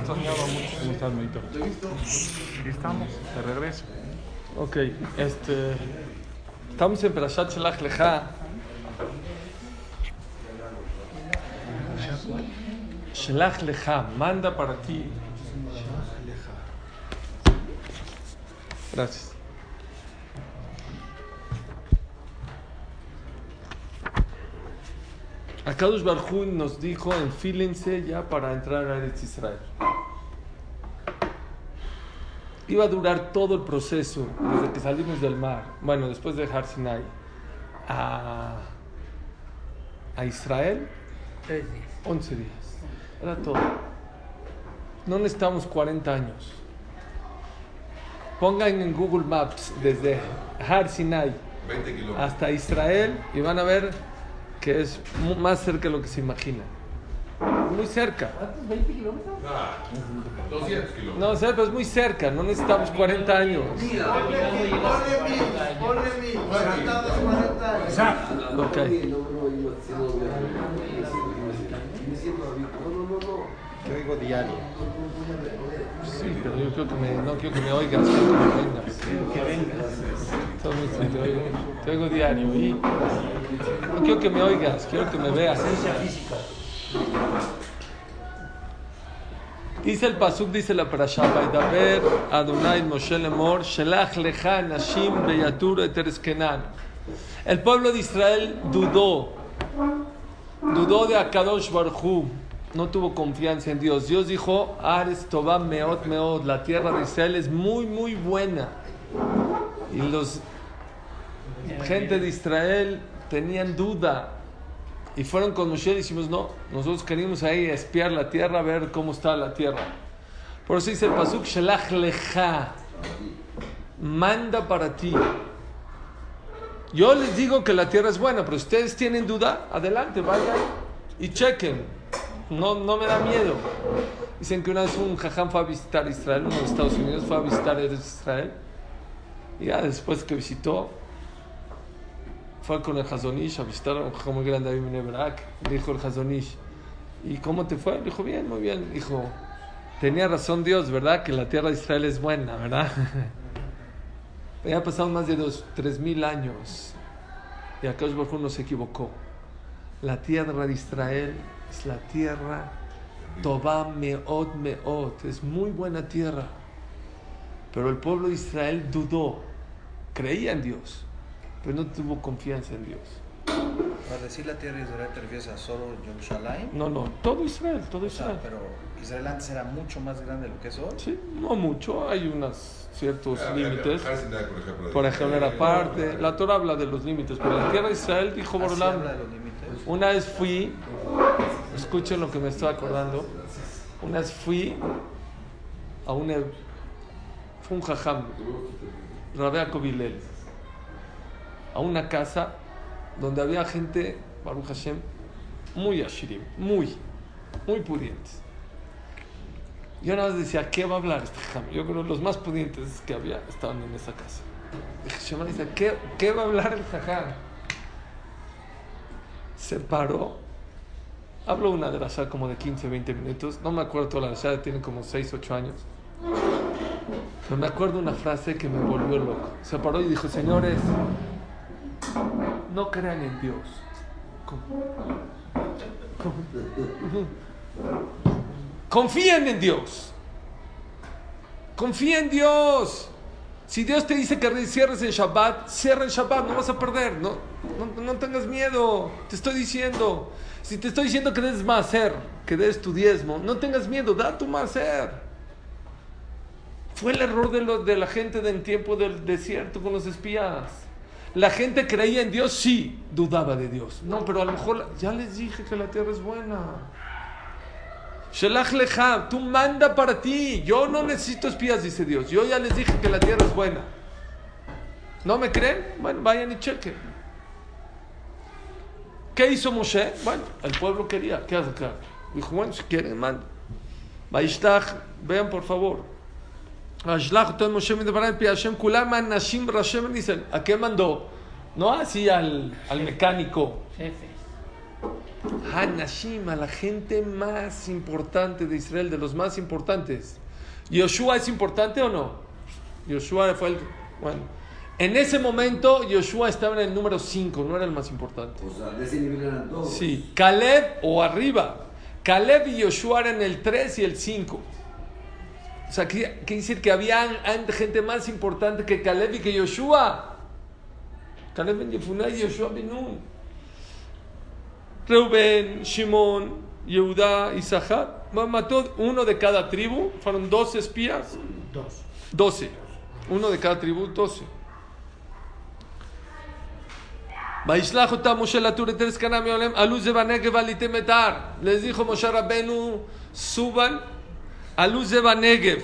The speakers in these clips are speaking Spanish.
Extrañaba mucho. ¿Cómo estás, Medito? Aquí estamos, de regreso. Ok, este. Estamos en Perashat Shelach Lecha. Shelach Lecha, manda para ti. Gracias. Akadosh Barjú nos dijo, enfílense ya para entrar a Eretz Israel. Iba a durar todo el proceso, desde que salimos del mar, bueno, después de Har Sinai, a, a Israel, 11 días. Era todo. No necesitamos 40 años. Pongan en Google Maps desde Har Sinai 20 kilómetros. hasta Israel y van a ver que es más cerca de lo que se imagina. Muy cerca. Ah, 200 kilómetros. No, o sea, pues muy cerca, no necesitamos 40 años. Exacto. Ok. Yo digo diario. Sí, pero yo creo que me, no quiero que me oigas, quiero que me vengas. Que vengas. Serio, te oigo, te oigo diario y no quiero que me oigas, quiero que me veas. Física. Dice el pasuk, dice la parasha, Vaidaber Adonai Moshe Lemor, Shelach Lecha Nashim Beyatur Eteres Kenan. El pueblo de Israel dudó, dudó de Akadosh Barhu, no tuvo confianza en Dios. Dios dijo, Ares Toba Meot Meot, la tierra de Israel es muy, muy buena. Y los gente de Israel tenían duda y fueron con Moshe y decimos, no, nosotros queríamos ahí espiar la tierra, ver cómo está la tierra. Por eso dice el pasuk, Shelach lecha, manda para ti. Yo les digo que la tierra es buena, pero ustedes tienen duda, adelante, vayan y chequen. No, no me da miedo. Dicen que una vez un jajam fue a visitar Israel, uno de Estados Unidos fue a visitar Israel. Y ya después que visitó, fue con el Hazonish a visitar a un jajam muy grande en Nebrak. Dijo el Hazonish, ¿y cómo te fue? Dijo, bien, muy bien. Dijo, tenía razón Dios, ¿verdad? Que la tierra de Israel es buena, ¿verdad? Ya pasaron más de dos, tres mil años. Y acá Baruj no se equivocó. La tierra de Israel es la tierra Tobá Meot Meot. Es muy buena tierra. Pero el pueblo de Israel dudó. Creía en Dios. Pero no tuvo confianza en Dios. Para decir la tierra de Israel te refieres a solo Jerusalén. No, no. Todo Israel, todo O sea, Israel. pero Israel antes era mucho más grande de lo que es hoy. Sí, no mucho. Hay unos ciertos Ah, límites. Por ejemplo. Por ejemplo, era parte. La Torah habla de los límites. Pero la tierra de Israel dijo Así Borolán. habla de los límites. Una vez fui, escuchen lo que me estoy acordando. Una vez fui a un, ev- fue un jajam, Rabea Kovilel, a una casa donde había gente, Baruch Hashem, muy ashirim, muy, muy pudientes. Yo nada más decía, ¿qué va a hablar este jajam? Yo creo que los más pudientes que había estaban en esa casa. Dije, ¿qué, ¿qué va a hablar el jajam? se paró. Hablo una de las como de 15, 20 minutos. No me acuerdo toda la ya tiene como 6, 8 años. Pero me acuerdo una frase que me volvió loco. Se paró y dijo, señores, no crean en Dios. ¿Cómo? ¿Cómo? Confíen en Dios. Confía en Dios. Si Dios te dice que cierres en Shabbat, cierra en Shabbat, no vas a perder. No, no, no tengas miedo. Te estoy diciendo. Si te estoy diciendo que des más hacer, que des tu diezmo, no tengas miedo, da tu más hacer. Fue el error de, lo- de la gente en tiempo del desierto con los espías. La gente creía en Dios, sí, dudaba de Dios. No, pero a lo mejor ya les dije que la tierra es buena. Shelach lecha, tú manda para ti. Yo no necesito espías, dice Dios. Yo ya les dije que la tierra es buena. ¿No me creen? Bueno, vayan y chequen. ¿Qué hizo Moshe? Bueno, el pueblo quería. ¿Qué hace acá? Dijo, bueno, si quieren, manda. Vaishtach, vean por favor. ¿a qué mandó? No así al, al mecánico. Hanashim, a la gente más importante de Israel, de los más importantes. ¿Yoshua es importante o no? Yoshua fue el. Bueno, en ese momento Yoshua estaba en el número 5, no era el más importante. O sea, de ese nivel eran todos. Sí, Caleb o arriba. Caleb y Yoshua eran el 3 y el 5. O sea, quiere decir que había gente más importante que Caleb y que Yoshua. Caleb ben Yefuná y Yoshua ben Nun. Reuben, Shimon, Yehuda, Isahar. Mató uno de cada tribu. Fueron 12 espías. Dos. 12. Uno de cada tribu, 12. וישלח אותם משה לתור את ארץ כנען מעולם, עלו זה בנגב עליתם את ההר. les dijo Moshe Rabbenu, suban, alú זה בנגב.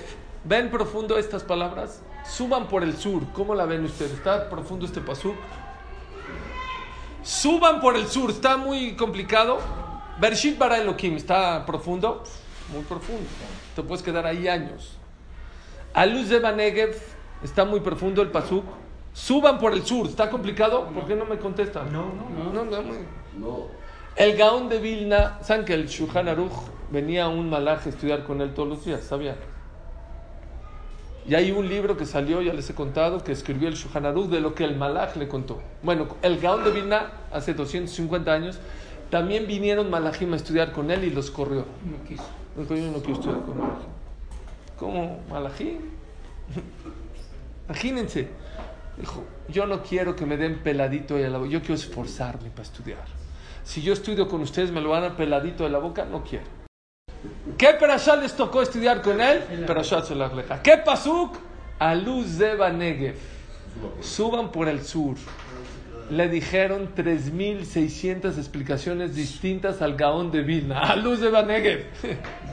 ¿Ven profundo estas palabras? Suban por el sur. ¿Cómo la ven ustedes? ¿Está profundo este pasuk? Suban por el sur. ¿Está muy complicado? Bershit bara Elohim. ¿Está profundo? Muy profundo. Te puedes quedar ahí años. Aluz de Banegev, está muy profundo el pasuk. Suban por el sur, ¿está complicado? ¿Por qué no me contestan? No, no, no, no, No. El Gaón de Vilna, ¿saben que el Shulchan Aruch venía un malaj a estudiar con él todos los días? ¿Sabían? Y hay un libro que salió, ya les he contado, que escribió el Shulchan Aruch de lo que el malaj le contó. Bueno, el Gaón de Vilna, hace 250 años, también vinieron malajim a estudiar con él y los corrió. no quiso. Dijo, yo no quiero estudiar con malajim. ¿Cómo? ¿Malajim? Imagínense. Dijo, yo no quiero que me den peladito de la boca, yo quiero esforzarme para estudiar. Si yo estudio con ustedes, me lo van a dar peladito de la boca, no quiero. ¿Qué perashá les tocó estudiar con él? Perashá Shelach Lecha. ¿Qué pasuk? A luz de Banegev. Suban por el sur. Le dijeron 3.600 explicaciones distintas al Gaón de Vilna. A luz de Banegev.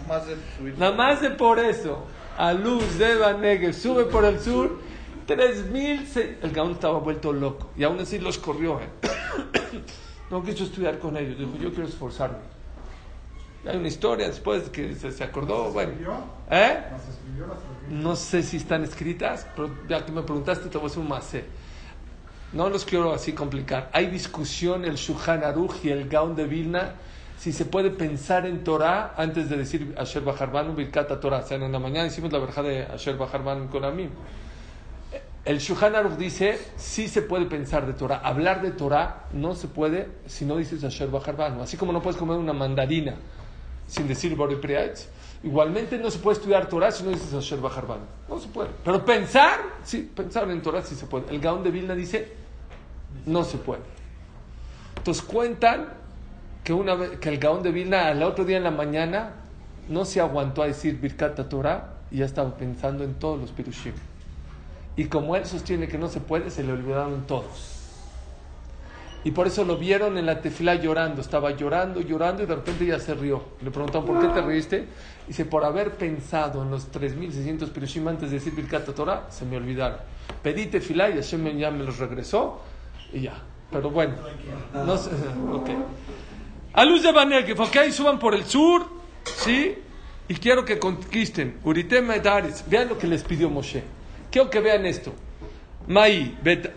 Más de subir. Nada más de por eso. A luz de Banegev. Sube por el sur. 3.000. se- El Gaón estaba vuelto loco. Y aún así los corrió. ¿eh? No quiso estudiar con ellos. Dijo, yo quiero esforzarme. Hay una historia después que se, se acordó. Bueno. ¿Eh? No sé si están escritas, pero ya que me preguntaste, te voy a hacer un macé. No los quiero así complicar. Hay discusión el Shulchan Aruch y el Gaon de Vilna si se puede pensar en Torah antes de decir Asher Bajarbanu Birkata Torah. O sea, en la mañana hicimos la verja de Asher Bajarbanu con Amim. El Shulchan Aruch dice sí se puede pensar de Torah. Hablar de Torah no se puede si no dices Asher Bajarbanu. Así como no puedes comer una mandarina sin decir Bori Priatz. Igualmente no se puede estudiar Torah si no dices Asher Bajarbanu. No se puede. Pero pensar, sí, pensar en Torah sí se puede. El Gaón de Vilna dice no se puede. Entonces cuentan que, una vez, que el Gaón de Vilna al otro día en la mañana no se aguantó a decir Birkata Torah y ya estaba pensando en todos los Pirushim. Y como él sostiene que no se puede, se le olvidaron todos. Y por eso lo vieron en la tefila llorando. Estaba llorando, llorando y de repente ya se rió. Le preguntaron, ¿por qué te reíste? Dice, por haber pensado en los 3.600 Pirushim antes de decir Birkat Torah, se me olvidaron. Pedí tefila y Hashem ya me los regresó y ya. Pero bueno, no sé. Ok. A luz de Banegev, ok, suban por el sur, ¿sí? Y quiero que conquisten. Uritem Medaris. Vean lo que les pidió Moshe. Quiero que vean esto. Mai, bet,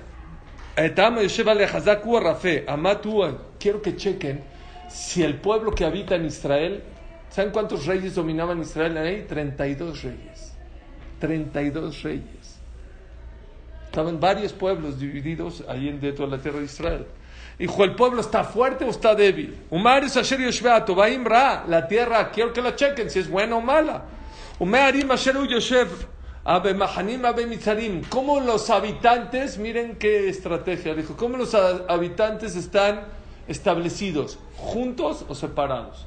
Quiero que chequen si el pueblo que habita en Israel, ¿saben cuántos reyes dominaban Israel ahí? 32 reyes. 32 reyes. Estaban varios pueblos divididos ahí en- dentro de la tierra de Israel. Dijo, ¿el pueblo está fuerte o está débil? Ra. La tierra, quiero que la chequen si es buena o mala. ¿Cómo los habitantes, miren qué estrategia, dijo, cómo los ha- habitantes están establecidos? ¿Juntos o separados?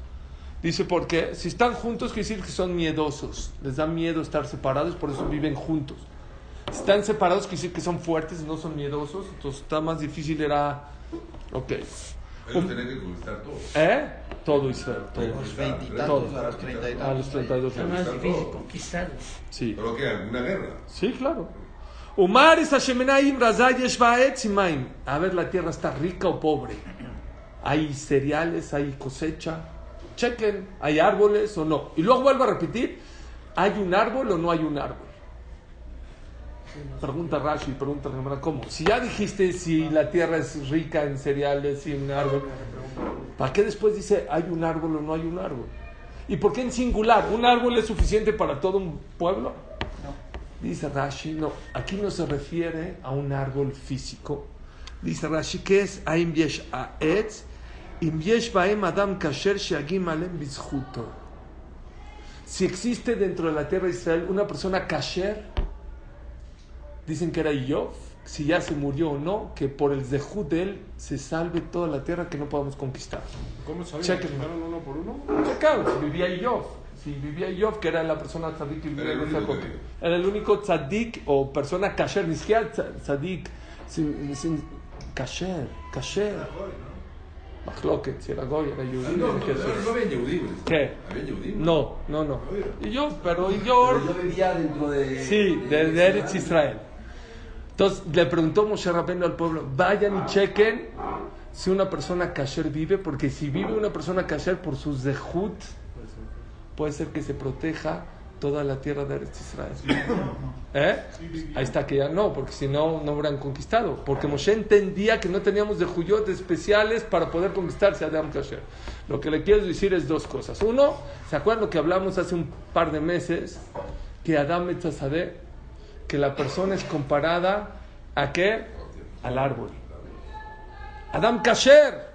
Dice, porque si están juntos, quiere decir que son miedosos. Les da miedo estar separados, por eso viven juntos. Si están separados, quiere decir que son fuertes, no son miedosos. Entonces está más difícil, era. Ok. Tenían que conquistar todo. ¿Eh? Todo Israel, todo. Los veintitantos a los treinta y A tantos. los 32 Es años. más difícil conquistarlo. Sí. ¿Pero qué? ¿Alguna guerra? Sí, claro. Hashemenaim Razayesh Baetz y Maim. A ver, la tierra está rica o pobre. Hay cereales, hay cosecha. Chequen, hay árboles o no. Y luego vuelvo a repetir, ¿hay un árbol o no hay un árbol? Pregunta Rashi, pregunta Gemara, ¿cómo? Si ya dijiste si la tierra es rica en cereales y un árbol, ¿para qué después dice hay un árbol o no hay un árbol? ¿Y por qué en singular? ¿Un árbol es suficiente para todo un pueblo? Dice Rashi, no, aquí no se refiere a un árbol físico. Dice Rashi, ¿qué es? Aim yesh aetz, im yesh baem adam kasher sheagim alem bizchuto. Si existe dentro de la tierra de Israel una persona kasher, dicen que era Yov, si ya se murió o no, que por el zehut de él se salve toda la tierra que no podamos conquistar. ¿Cómo sabían? ¿Llegaron uno por uno? Checaos, si vivía Yov. Si vivía Yov, que era la persona tzadik que vivía Era el en esa época. que. Era el único tzadik o persona kasher, ni siquiera tza- tzadik, sin, sin kasher, kasher. Mahloket, si era goy, era yudí. No, no, era Jesús. no había Yehudim. ¿Qué? Había Yehudim. No, no, no. Y yo, pero y Pero yo, yo vivía dentro de. sí, de, de Eretz Israel. Entonces le preguntó Moshe Rabbeinu al pueblo, vayan y chequen si una persona kasher vive, porque si vive una persona kasher por su zehut, puede ser que se proteja toda la tierra de Eretz Israel. ¿Eh? Ahí está que ya no, porque si no, no hubieran conquistado. Porque Moshe entendía que no teníamos de juyot especiales para poder conquistarse a Adam Kasher. Lo que le quiero decir es dos cosas. Uno, ¿se acuerdan lo que hablamos hace un par de meses? Que Adam Etzazadeh, que la persona es comparada a qué? Al árbol. Adam Kasher.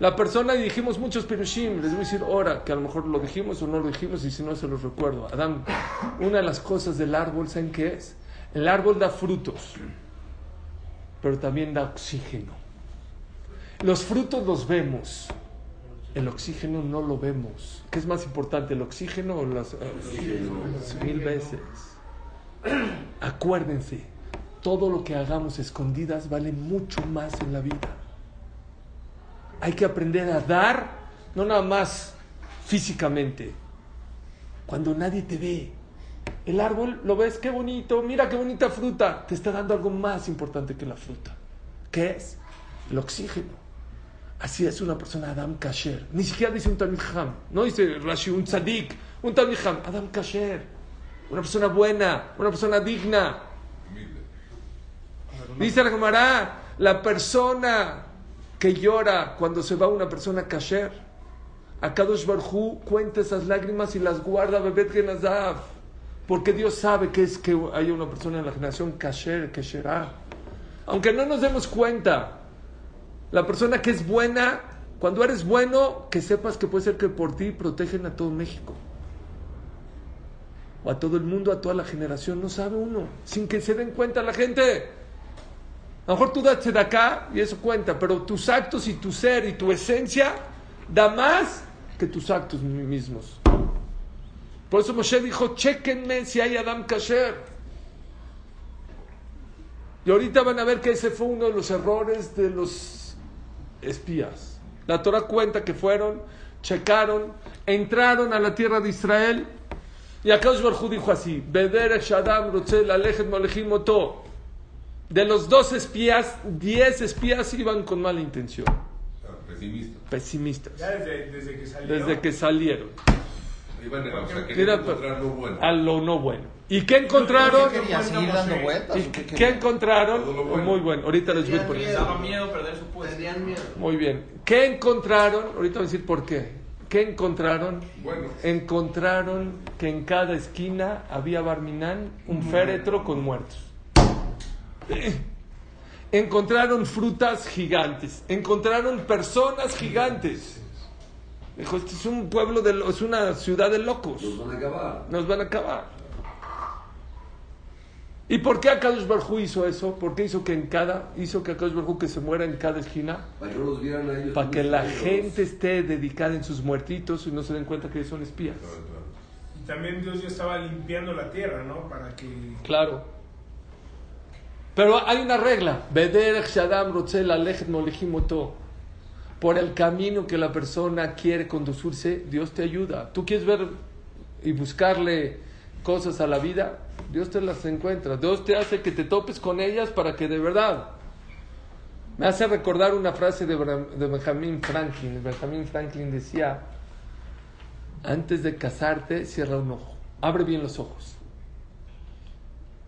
La persona, y dijimos muchos pirushim, les voy a decir ahora, que a lo mejor lo dijimos o no lo dijimos, y si no se los recuerdo. Adam, una de las cosas del árbol, ¿saben qué es? El árbol da frutos, pero también da oxígeno. Los frutos los vemos, el oxígeno no lo vemos. ¿Qué es más importante, el oxígeno o las... eh, mil veces. Acuérdense, todo lo que hagamos escondidas vale mucho más en la vida. Hay que aprender a dar, no nada más físicamente, cuando nadie te ve. El árbol lo ves, qué bonito, mira qué bonita fruta. Te está dando algo más importante que la fruta. ¿Qué es? El oxígeno. Así es una persona Adam Kasher. Ni siquiera dice un Ham. No dice Rashi, un Tzadik. Un Ham. Adam Kasher. Una persona buena. Una persona digna. Dice la Gemara, la persona que llora cuando se va una persona kasher, a Kadosh Barhu cuenta esas lágrimas y las guarda Bebet Genazav. Porque Dios sabe que es que hay una persona en la generación kasher, kesherá. Aunque no nos demos cuenta, la persona que es buena, cuando eres bueno, que sepas que puede ser que por ti protegen a todo México. A todo el mundo, a toda la generación, no sabe uno, sin que se den cuenta la gente. A lo mejor tú das de acá y eso cuenta, pero tus actos y tu ser y tu esencia da más que tus actos mismos. Por eso Moshe dijo, chequenme si hay Adam Kasher. Y ahorita van a ver que ese fue uno de los errores de los espías. La Torah cuenta que fueron, checaron, entraron a la tierra de Israel y acá Barjú dijo así, Beder Shadam Rotzel Alechet Molechim Moto. De los dos espías, diez espías iban con mala intención, Ah, Pesimista. pesimistas, Ya desde, desde que salió. desde que salieron Iban a, o sea, encontrar lo bueno. a lo no bueno. ¿Y qué encontraron? ¿Qué quería seguir dando vueltas? ¿Y qué qué encontraron? Bueno. Muy bueno, ahorita les voy a poner. miedo. Daba miedo perder su puesto. Tenían miedo. Muy bien. ¿Qué encontraron? Ahorita voy a decir por qué. ¿Qué encontraron? Bueno. Encontraron que en cada esquina había Barminán, un féretro con muertos. Encontraron frutas gigantes. Encontraron personas gigantes. Dijo, este es un pueblo de es una ciudad de locos. Los van a acabar. Nos van a acabar. ¿Y por qué Akadosh Barjú hizo eso? ¿Por qué hizo que en cada, hizo que Akadosh Barjú que se muera en cada esquina? Para que no los vieran a ellos. Para como que la gente esté dedicada en sus muertitos y no se den cuenta que son espías. Claro, claro. Y también Dios ya estaba limpiando la tierra, ¿no? Para que. Claro. Pero hay una regla. Por el camino que la persona quiere conducirse, Dios te ayuda. Tú quieres ver y buscarle cosas a la vida, Dios te las encuentra. Dios te hace que te topes con ellas para que de verdad. Me hace recordar una frase de, Benjamin Franklin. Benjamin Franklin decía, antes de casarte, cierra un ojo. Abre bien los ojos.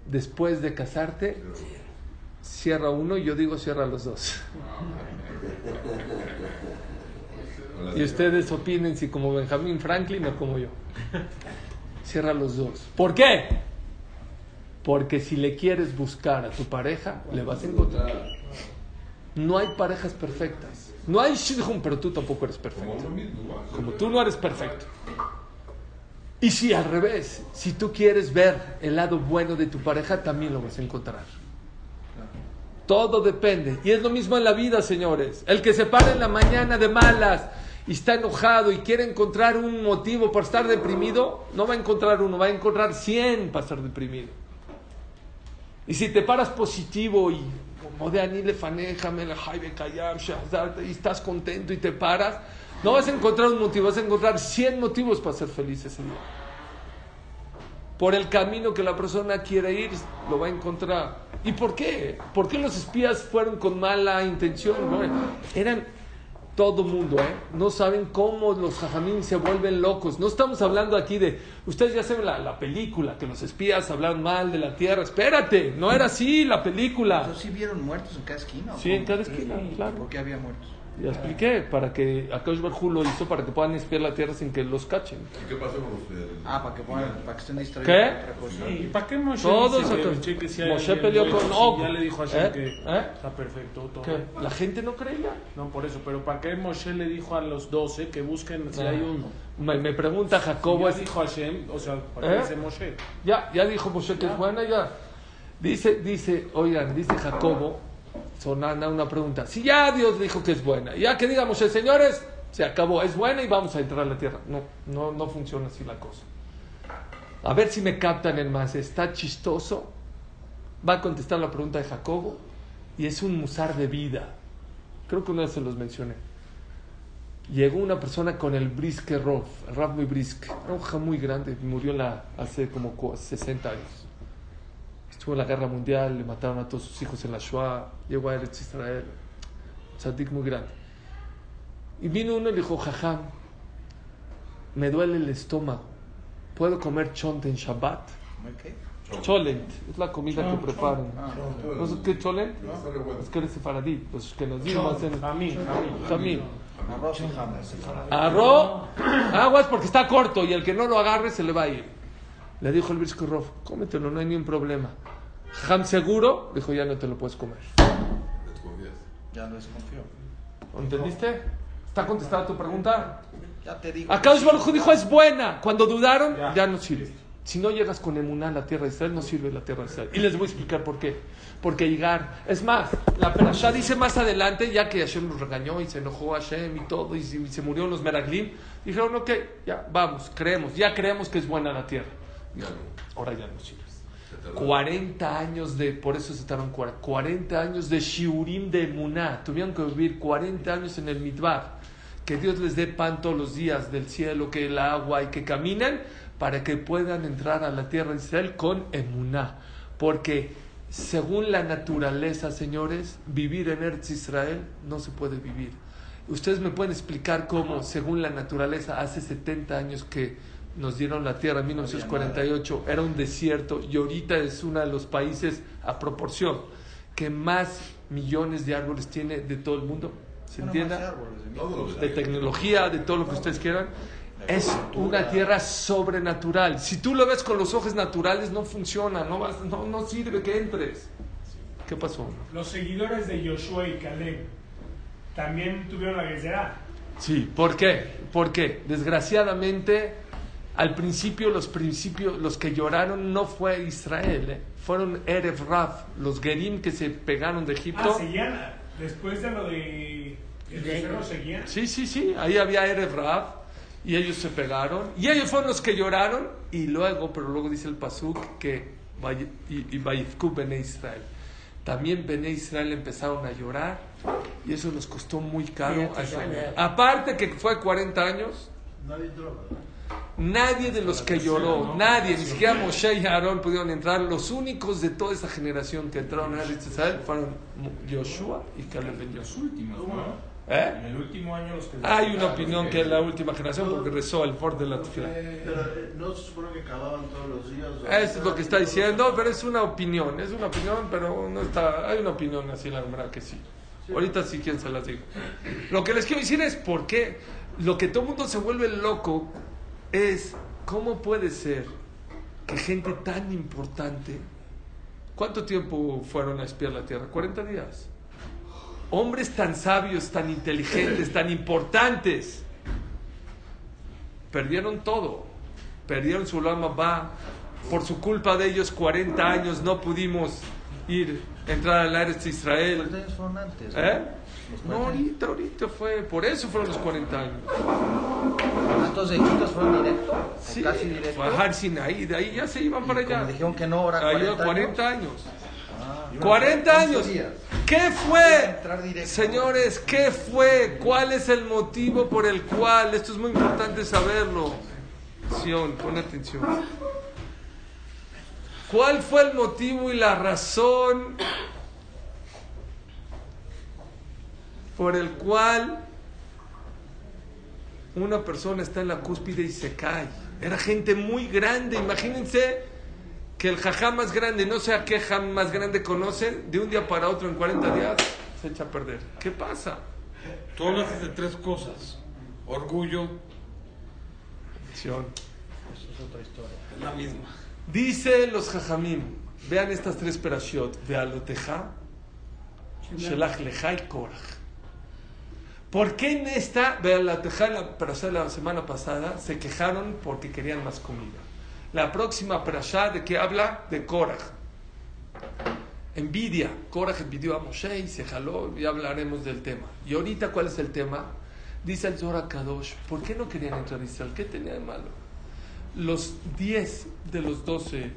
Después de casarte, cierra uno y yo digo cierra los dos. Y ustedes opinen si como Benjamin Franklin o como yo. Cierra los dos. ¿Por qué? Porque si le quieres buscar a tu pareja, le vas a encontrar. No hay parejas perfectas. No hay shidhum, pero tú tampoco eres perfecto. Como tú no eres perfecto. Y si al revés, si tú quieres ver el lado bueno de tu pareja, también lo vas a encontrar. Todo depende. Y es lo mismo en la vida, señores. El que se para en la mañana de malas y está enojado y quiere encontrar un motivo para estar deprimido, no va a encontrar uno, va a encontrar 100 para estar deprimido. Y si te paras positivo y como de Anile Faneja, Melahai Kayam, y estás contento y te paras, no vas a encontrar un motivo, vas a encontrar 100 motivos para ser feliz ese día. Por el camino que la persona quiere ir, lo va a encontrar. ¿Y por qué? ¿Por qué los espías fueron con mala intención? Bueno, eran todo mundo, ¿eh? No saben cómo los jajamín se vuelven locos. No estamos hablando aquí de... Ustedes ya saben la, la película, que los espías hablan mal de la tierra. Espérate, no era así la película. Entonces, ¿sí vieron muertos en cada esquina? Sí, en cada esquina, claro. ¿Por qué había muertos? Ya expliqué, para que Akash Barjú lo hizo para que puedan espiar la tierra sin que los cachen. ¿Y qué pasó con ustedes? Ah, para que, pongan, para que estén distraídos ¿Qué? con otra cosa. ¿Y para qué Moshe Todos dice que, si hay Moshe peleó con si Og. Ya le dijo a Hashem ¿Eh? que ¿Eh? está perfecto todo. ¿Qué? La gente no creía. No, por eso, pero ¿para qué Moshe le dijo a los doce que busquen si hay un... Me, me pregunta Jacobo, ya es- dijo Hashem, o sea, ¿para ¿Eh? qué dice Moshe? Ya, ya dijo Moshe que es buena, ya. Dice, dice, oigan, dice Jacobo, sonando una pregunta. Si ya Dios dijo que es buena, ya que diga Moshe, señores, se acabó, es buena y vamos a entrar a la tierra. No, no, no funciona así la cosa. A ver si me captan el más. Está chistoso. Va a contestar la pregunta de Jacobo y es un musar de vida. Creo que una vez se los mencioné. Llegó una persona con el Briske Rov, el Rav muy Brisk, una hoja muy grande, murió la, hace como cu- 60 años. Estuvo en la guerra mundial, le mataron a todos sus hijos en la Shoah, llegó a Eretz Israel, un tzadik muy grande. Y vino uno y le dijo, Jajam, me duele el estómago, ¿puedo comer chont en Shabbat? Cholent, es la comida que preparan. Ah, ¿No sabes qué es cholent? Es que eres sefaradí, los que nos dimos hacen A mí, a mí. jamín. arroz aguas porque está corto y el que no lo agarre se le va a ir. Le dijo el Briskurov, cómetelo, no hay ni un problema. Jam seguro, dijo, ya no te lo puedes comer. Ya no desconfío. ¿Entendiste? ¿Está contestada tu pregunta? Ya te digo. Acá Baruj dijo, es buena. Cuando dudaron, Ya. ya no sirve. Si no llegas con emuná a la tierra de Israel, no sirve la tierra de Israel. Y les voy a explicar por qué. Porque Igar, es más, la Perashá dice más adelante, ya que Hashem los regañó y se enojó Hashem y todo, y se, y se murieron los Meraglim, dijeron, ok, ya, vamos, creemos, ya creemos que es buena la tierra. Ya no. Ahora ya no sirve. Se tardó. 40 años de, por eso se tardaron 40, 40 años de shiurim de emuná. Tuvieron que vivir 40 años en el mitbar. Que Dios les dé pan todos los días del cielo, que el agua y que caminen para que puedan entrar a la tierra de Israel con emuná. Porque según la naturaleza, señores, vivir en Eretz Israel no se puede vivir. Ustedes me pueden explicar cómo, según la naturaleza, hace 70 años que nos dieron la tierra, en 1948, era un desierto y ahorita es uno de los países a proporción que más millones de árboles tiene de todo el mundo. ¿Se Bueno, entiende? de tecnología, de todo lo que ustedes quieran. Es una tierra sobrenatural. Si tú lo ves con los ojos naturales, no funciona, no, vas, no, no sirve que entres. ¿Qué pasó? Los seguidores de Joshua y Caleb también tuvieron la guerra. Sí, ¿por qué? Porque desgraciadamente al principio los principios los que lloraron no fue Israel, ¿eh? fueron Erev Raf, los Gerim que se pegaron de Egipto. Ah, seguían, después de lo de... El becerro seguían. Sí, sí, sí, ahí había Erev Raf y ellos se pegaron y ellos fueron los que lloraron y luego, pero luego dice el Pasuk que y y Vayifku Bene Israel. también Bené Israel empezaron a llorar y eso nos costó muy caro. A Israel. Israel. Aparte que fue 40 años, nadie de los que lloró, nadie, ni siquiera Moshe y Aarón pudieron entrar. Los únicos de toda esa generación que entraron a Eretz Israel fueron Joshua y Caleb ben Los últimos, ¿no? ¿Eh? En el último año los que... Hay una opinión que es la última generación porque rezó el Ford de la Tefila. Pero eh, no se supone que cavaban todos los días. Eso es lo que está diciendo, pero es una opinión, es una opinión, pero no está, hay una opinión así, la verdad que sí. Ahorita sí, quien se las digo. Lo que les quiero decir es por qué lo que todo el mundo se vuelve loco es cómo puede ser que gente tan importante, ¿cuánto tiempo fueron a espiar la tierra? 40 días. Hombres tan sabios, tan inteligentes, tan importantes, perdieron todo. Perdieron su lama va. Por su culpa de ellos, 40 años no pudimos ir, entrar al Eretz de Israel. Los años fueron antes. ¿Eh? Los No, 40. ahorita, ahorita fue. Por eso fueron los 40 años. ¿Estos equitos fueron directo? ¿O Sí, Casi directo. fue a Har Sinaí, de ahí ya se iban para como allá. dijeron que no, ahora Ahí 40, 40 años. años. Ah. 40 años. días. ¿Qué fue? Señores, ¿qué fue? ¿Cuál es el motivo por el cual? Esto es muy importante saberlo. Sion, pon atención. ¿Cuál fue el motivo y la razón por el cual una persona está en la cúspide y se cae? Era gente muy grande, imagínense que el jajá más grande, no sé a qué jam más grande conocen, de un día para otro en 40 días se echa a perder. ¿Qué pasa? Tú hablas de tres cosas. Orgullo, Sion. Eso es otra historia. es la misma. Dice los jajamim, vean estas tres perashot, Vealoteja, Shelach Leja y Korach. ¿Por qué en esta, Vealoteja, en la semana pasada, se quejaron porque querían más comida? La próxima perashá, ¿de qué habla? De Korach. Envidia. Korach envidió a Moshe y se jaló, y hablaremos del tema. Y ahorita, ¿cuál es el tema? Dice el Zohar Kadosh, ¿por qué no querían entrar a Israel? ¿Qué tenía de malo? los 10 de los 12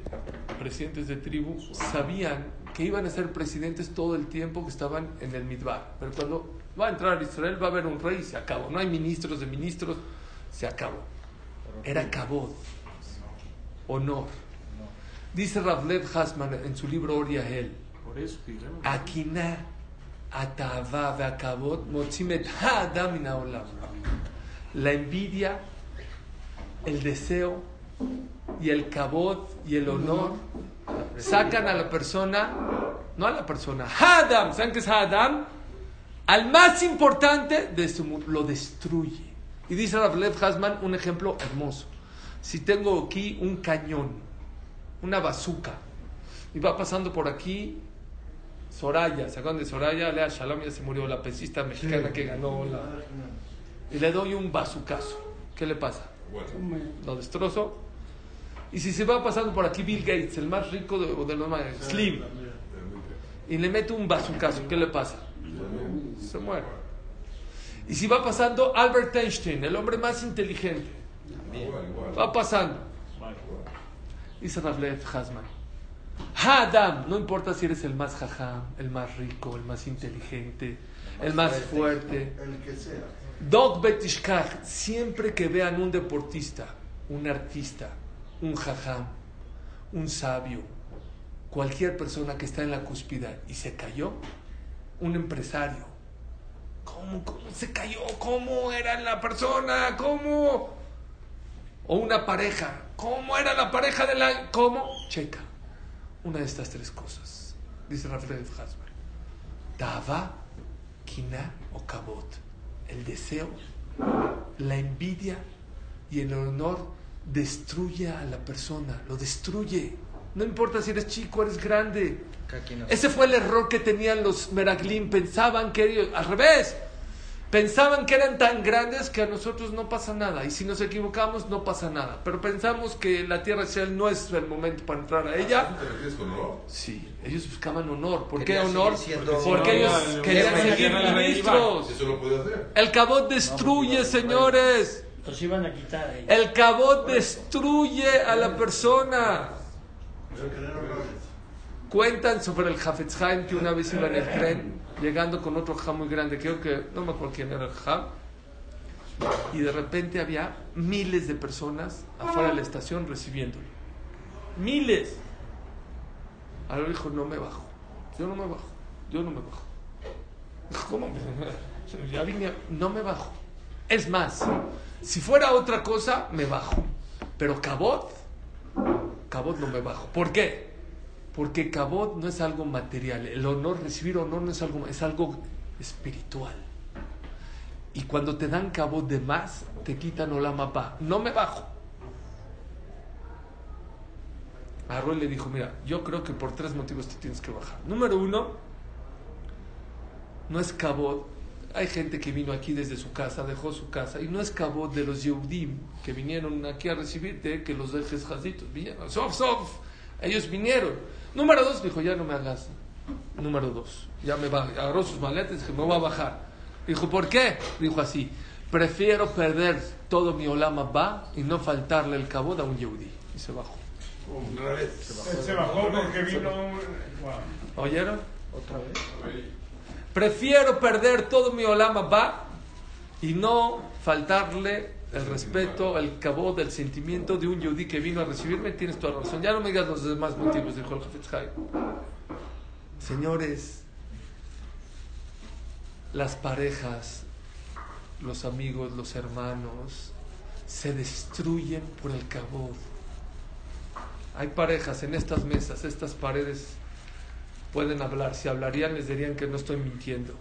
presidentes de tribu sabían que iban a ser presidentes todo el tiempo que estaban en el Midbar. Pero cuando va a entrar Israel va a haber un rey y se acabó. No hay ministros de ministros, se acabó. Era cabod, honor. Dice Ravlev Hasman en su libro Oriahel, Por eso. Akina, Atava, Veakabot, Motzimet, Ha'adam haolam. La envidia, el deseo y el cabot y el honor sacan a la persona, no a la persona, Ha'adam, ¿saben qué es Ha'adam? Al más importante de su mundo, lo destruye. Y dice Ravlev Hasman un ejemplo hermoso. Si tengo aquí un cañón, una bazooka, y va pasando por aquí Soraya, ¿se acuerdan de Soraya? Lea Shalom ya se murió, la pesista mexicana que ganó la... Y le doy un bazucazo. ¿Qué le pasa? Bueno, Lo destrozo. Y si se va pasando por aquí Bill Gates, el más rico de, de los más... Slim. Y le meto un bazucazo, ¿qué le pasa? Se muere. Y si va pasando Albert Einstein, el hombre más inteligente, va pasando. Dice Ravlev Hasman. Hadam, no importa si eres el más jajam, el más rico, el más inteligente, el más fuerte. El que sea. Dog Betishkach, siempre que vean un deportista, un artista, un jajam, un sabio, cualquier persona que está en la cúspide y se cayó, un empresario, ¿cómo, cómo se cayó? ¿Cómo era la persona? ¿Cómo? O una pareja, ¿cómo era la pareja de la... ¿Cómo? Checa, una de estas tres cosas, dice Rafael Hasman. Tava, Kina o Kabot. El deseo, la envidia y el honor destruye a la persona, lo destruye. No importa si eres chico, eres grande. Ese fue el error que tenían los Meraglim. Pensaban que ellos, al revés, pensaban que eran tan grandes que a nosotros no pasa nada. Y si nos equivocamos, no pasa nada. Pero pensamos que la tierra Israel no es el momento para entrar a ella. ¿Te refieres con honor? Sí, ellos buscaban honor. ¿Por qué honor? Porque ellos querían seguir ministros. El cabot destruye, señores. Los iban a quitar. El cabot destruye a la persona. Cuentan sobre el Hafetz Haim que una vez iba en el tren, llegando con otro jam muy grande, creo que no me acuerdo quién era el jam, y de repente había miles de personas afuera de la estación recibiéndolo. Miles. Ahora dijo, no me bajo. Yo no me bajo. Yo no me bajo. ¿cómo? Ya vine, no me bajo. Es más, si fuera otra cosa, me bajo. Pero cabot, cabot no me bajo. ¿Por qué? Porque cabot no es algo material. El honor, recibir honor no es algo, es algo espiritual. Y cuando te dan cabot de más, te quitan olama pa. No me bajo. A Roy le dijo, mira, yo creo que por tres motivos te tienes que bajar. Número uno, no es cabot. Hay gente que vino aquí desde su casa, dejó su casa, y no es cabot de los Yehudim que vinieron aquí a recibirte, que los dejes jazitos. Vinieron, sof, sof. Ellos vinieron. Número dos, dijo, ya no me hagas. Número dos, ya me va. Agarró sus maletas y dijo, me voy a bajar. Dijo, ¿por qué? Dijo así, prefiero perder todo mi olama va y no faltarle el cabot a un Yehudí. Y se bajó. Se bajó porque vino un... Wow. ¿Oyeron? ¿Otra vez? Prefiero perder todo mi olama va y no faltarle el respeto, el cabo del sentimiento de un yudí que vino a recibirme. Tienes toda razón. Ya no me digas los demás motivos, dijo el Haim. Señores, las parejas, los amigos, los hermanos, se destruyen por el cabod. Hay parejas en estas mesas, estas paredes pueden hablar. Si hablarían, les dirían que no estoy mintiendo.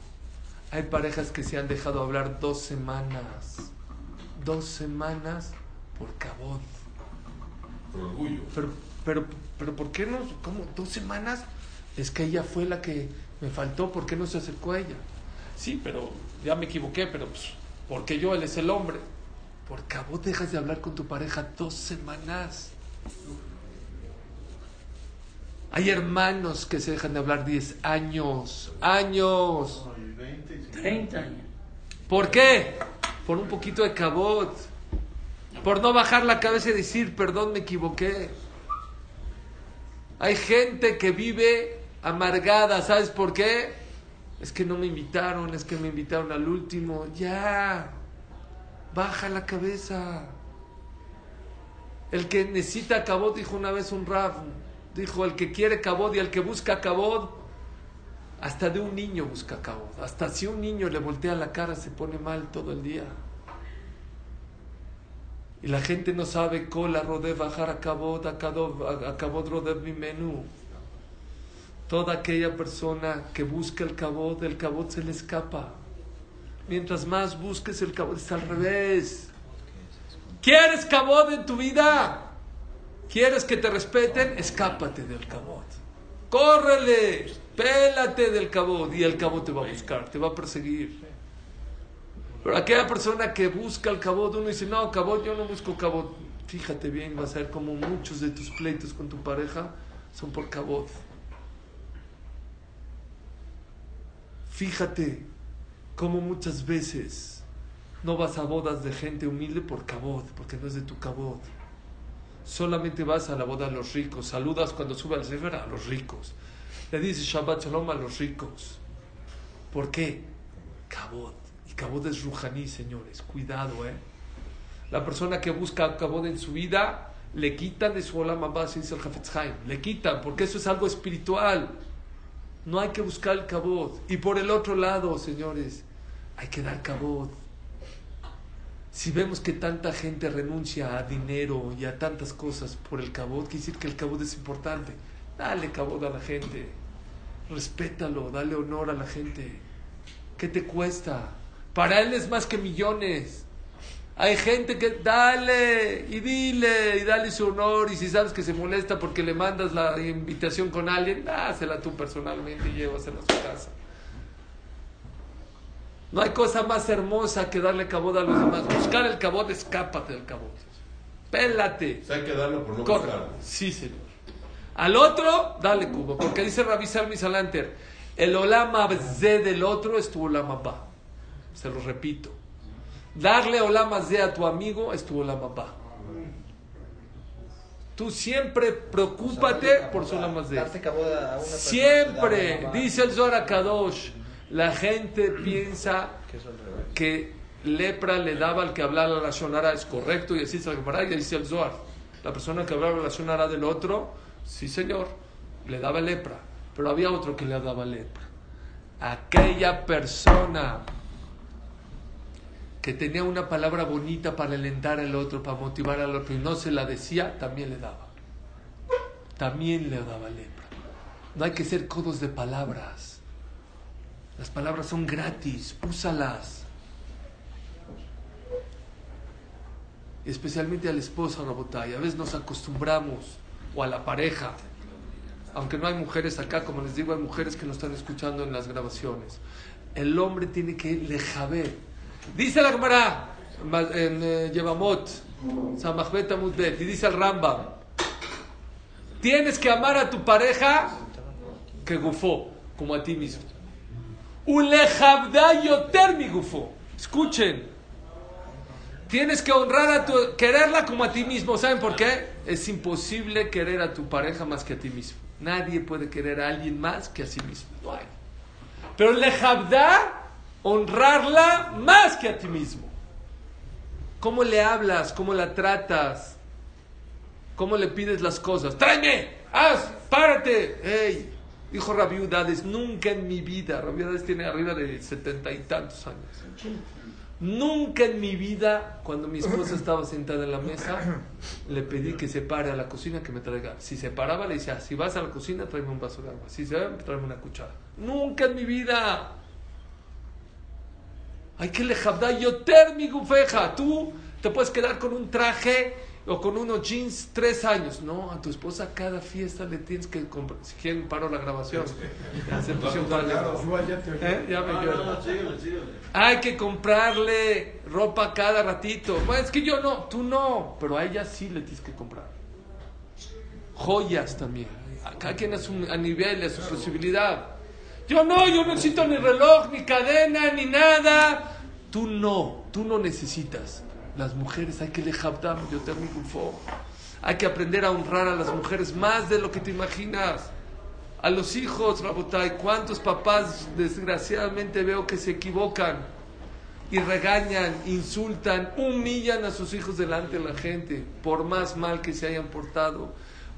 Hay parejas que se han dejado hablar dos semanas. Dos semanas por cabot. Por orgullo. Pero, pero, pero, ¿por qué no? ¿Cómo? ¿Dos semanas? Es que ella fue la que me faltó. ¿Por qué no se acercó a ella? Sí, pero ya me equivoqué, pero pues, porque yo, él es el hombre. Por cabot dejas de hablar con tu pareja dos semanas. Hay hermanos que se dejan de hablar 10 años, años. 30 años. ¿Por qué? Por un poquito de cabot. Por no bajar la cabeza y decir, perdón, me equivoqué. Hay gente que vive amargada, ¿sabes por qué? Es que no me invitaron, es que me invitaron al último. Ya, baja la cabeza. El que necesita cabot, dijo una vez un rab, dijo, el que quiere cabod y el que busca cabod, hasta de un niño busca cabod. Hasta si un niño le voltea la cara se pone mal todo el día. Y la gente no sabe cola rode bajar a cabod, a cabod rode mi menú. Toda aquella persona que busca el cabod, el cabod se le escapa. Mientras más busques el cabod, es al revés. ¿Quieres cabod en tu vida? ¿Quieres que te respeten? Escápate del cabot. Córrele, pélate del cabot y el cabot te va a buscar, te va a perseguir. Pero aquella persona que busca el cabot, uno dice, no, cabot, yo no busco cabot. Fíjate bien, vas a ver como muchos de tus pleitos con tu pareja son por cabot. Fíjate como muchas veces no vas a bodas de gente humilde por cabot, porque no es de tu cabot. Solamente vas a la boda de los ricos, saludas cuando sube al sefer a los ricos. Le dices Shabbat Shalom a los ricos. ¿Por qué? Cabot. Y cabot es Rujaní, señores. Cuidado, ¿eh? La persona que busca cabot en su vida, le quitan de su olam base, dice el Hafetz Haim. Le quitan, porque eso es algo espiritual. No hay que buscar el cabot. Y por el otro lado, señores, hay que dar cabot. Si vemos que tanta gente renuncia a dinero y a tantas cosas por el cabot, quiere decir que el cabot es importante. Dale cabot a la gente. Respétalo, dale honor a la gente. ¿Qué te cuesta? Para él es más que millones. Hay gente que dale y dile y dale su honor y si sabes que se molesta porque le mandas la invitación con alguien, dásela tú personalmente y llévasela a su casa. No hay cosa más hermosa que darle cabot a los demás. Buscar el cabot, escápate del cabot. Pélate. O sea, hay que darlo por no Corre. buscarlo. Sí, señor. Al otro, dale cubo. Porque dice Rabbi Salmi Salanter, el olama ze del otro es tu olama ba. Se lo repito. Darle olama ze a tu amigo es tu olama ba. Tú siempre preocúpate por su cabod a- más de darte cabod a una persona, Siempre, dice el Zohar Kadosh, la gente piensa Que lepra le daba al que hablaba la Shonara, es correcto, y así es la y dice el Zohar. La persona que hablaba la Shonara del otro, sí señor, le daba lepra, pero había otro que le daba lepra. Aquella persona que tenía una palabra bonita para alentar al otro, para motivar al otro, y no se la decía, también le daba. También le daba lepra. No hay que ser codos de palabras. Las palabras son gratis, úsalas. Especialmente a la esposa, Rabotay. A veces nos acostumbramos, o a la pareja. Aunque no hay mujeres acá, como les digo, hay mujeres que nos están escuchando en las grabaciones. El hombre tiene que lejaber. Dice la Gemara en eh, Yevamot, Samachbet Amud Bet, y dice el Rambam: Tienes que amar a tu pareja que gufó, como a ti mismo. Ulejabda yoter mi gufó. Escuchen. Tienes que honrar a tu, quererla como a ti mismo. ¿Saben por qué? Es imposible querer a tu pareja más que a ti mismo. Nadie puede querer a alguien más que a sí mismo. No hay. Pero lejabda, honrarla más que a ti mismo. ¿Cómo le hablas? ¿Cómo la tratas? ¿Cómo le pides las cosas? ¡Tráeme! ¡Haz! ¡Párate! ¡Ey! Dijo Rabiudades, nunca en mi vida, Rabiudades tiene arriba de setenta y tantos años. Nunca en mi vida, cuando mi esposa estaba sentada en la mesa, le pedí que se pare a la cocina que me traiga. Si se paraba, le decía, si vas a la cocina, tráeme un vaso de agua. Si se va, tráeme una cuchara. Nunca en mi vida. Hay que le yo mi gufeja. Tú te puedes quedar con un traje o con unos jeans tres años. No, a tu esposa cada fiesta le tienes que comprar. Si quieren, paro la grabación. Ya se pusieron para ¿Eh? Ya me No, quiero. no, no. Hay que comprarle ropa cada ratito. Bueno, es que yo no, tú no, pero a ella sí le tienes que comprar. Joyas también. Cada quien a su a nivel, a su posibilidad. Yo no, yo no necesito ni reloj, ni cadena, ni nada. Tú no, tú no necesitas. Las mujeres hay que le jabdam, yo. Hay que aprender a honrar a las mujeres más de lo que te imaginas. A los hijos, Rabotai, ¿cuántos papás desgraciadamente veo que se equivocan y regañan, insultan, humillan a sus hijos delante de la gente, por más mal que se hayan portado?